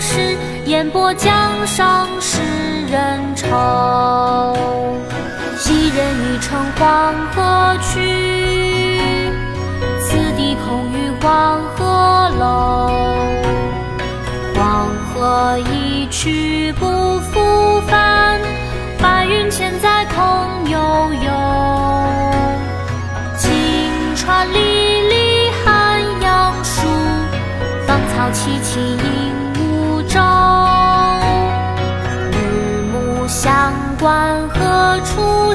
是？烟波江上使人愁。昔人已乘黄河去，此地空余黄鹤楼。黄河一去不复返，白云千载空悠悠。晴川历历汉阳树，芳草萋萋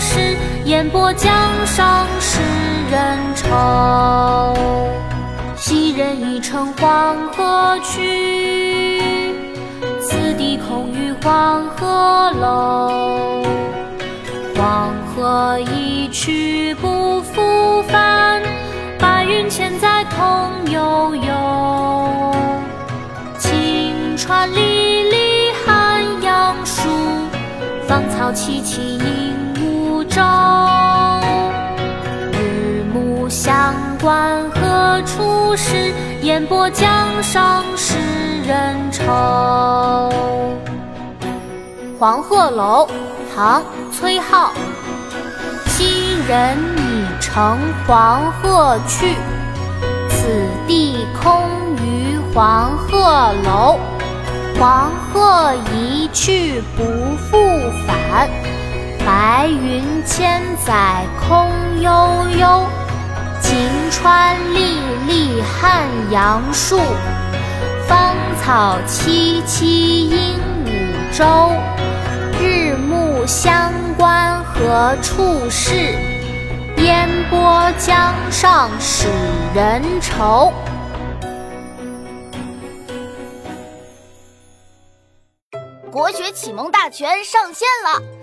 是？烟波江上使人愁。昔人已乘黄河去，此地空余黄鹤楼。黄河一去不复返，白云千载空悠悠。晴川历历汉阳树，芳草萋萋鹦鹦鹉洲。日暮乡关何处是？烟波江上使人愁。黄鹤楼，唐·崔颢。昔人已乘黄鹤去，此地空余黄鹤楼。黄鹤一去不复返，白云千载空悠悠。晴川历历汉阳树，芳草萋萋鹦鹉洲。日暮乡关何处是？烟波江上使人愁。国学启蒙大全上线了！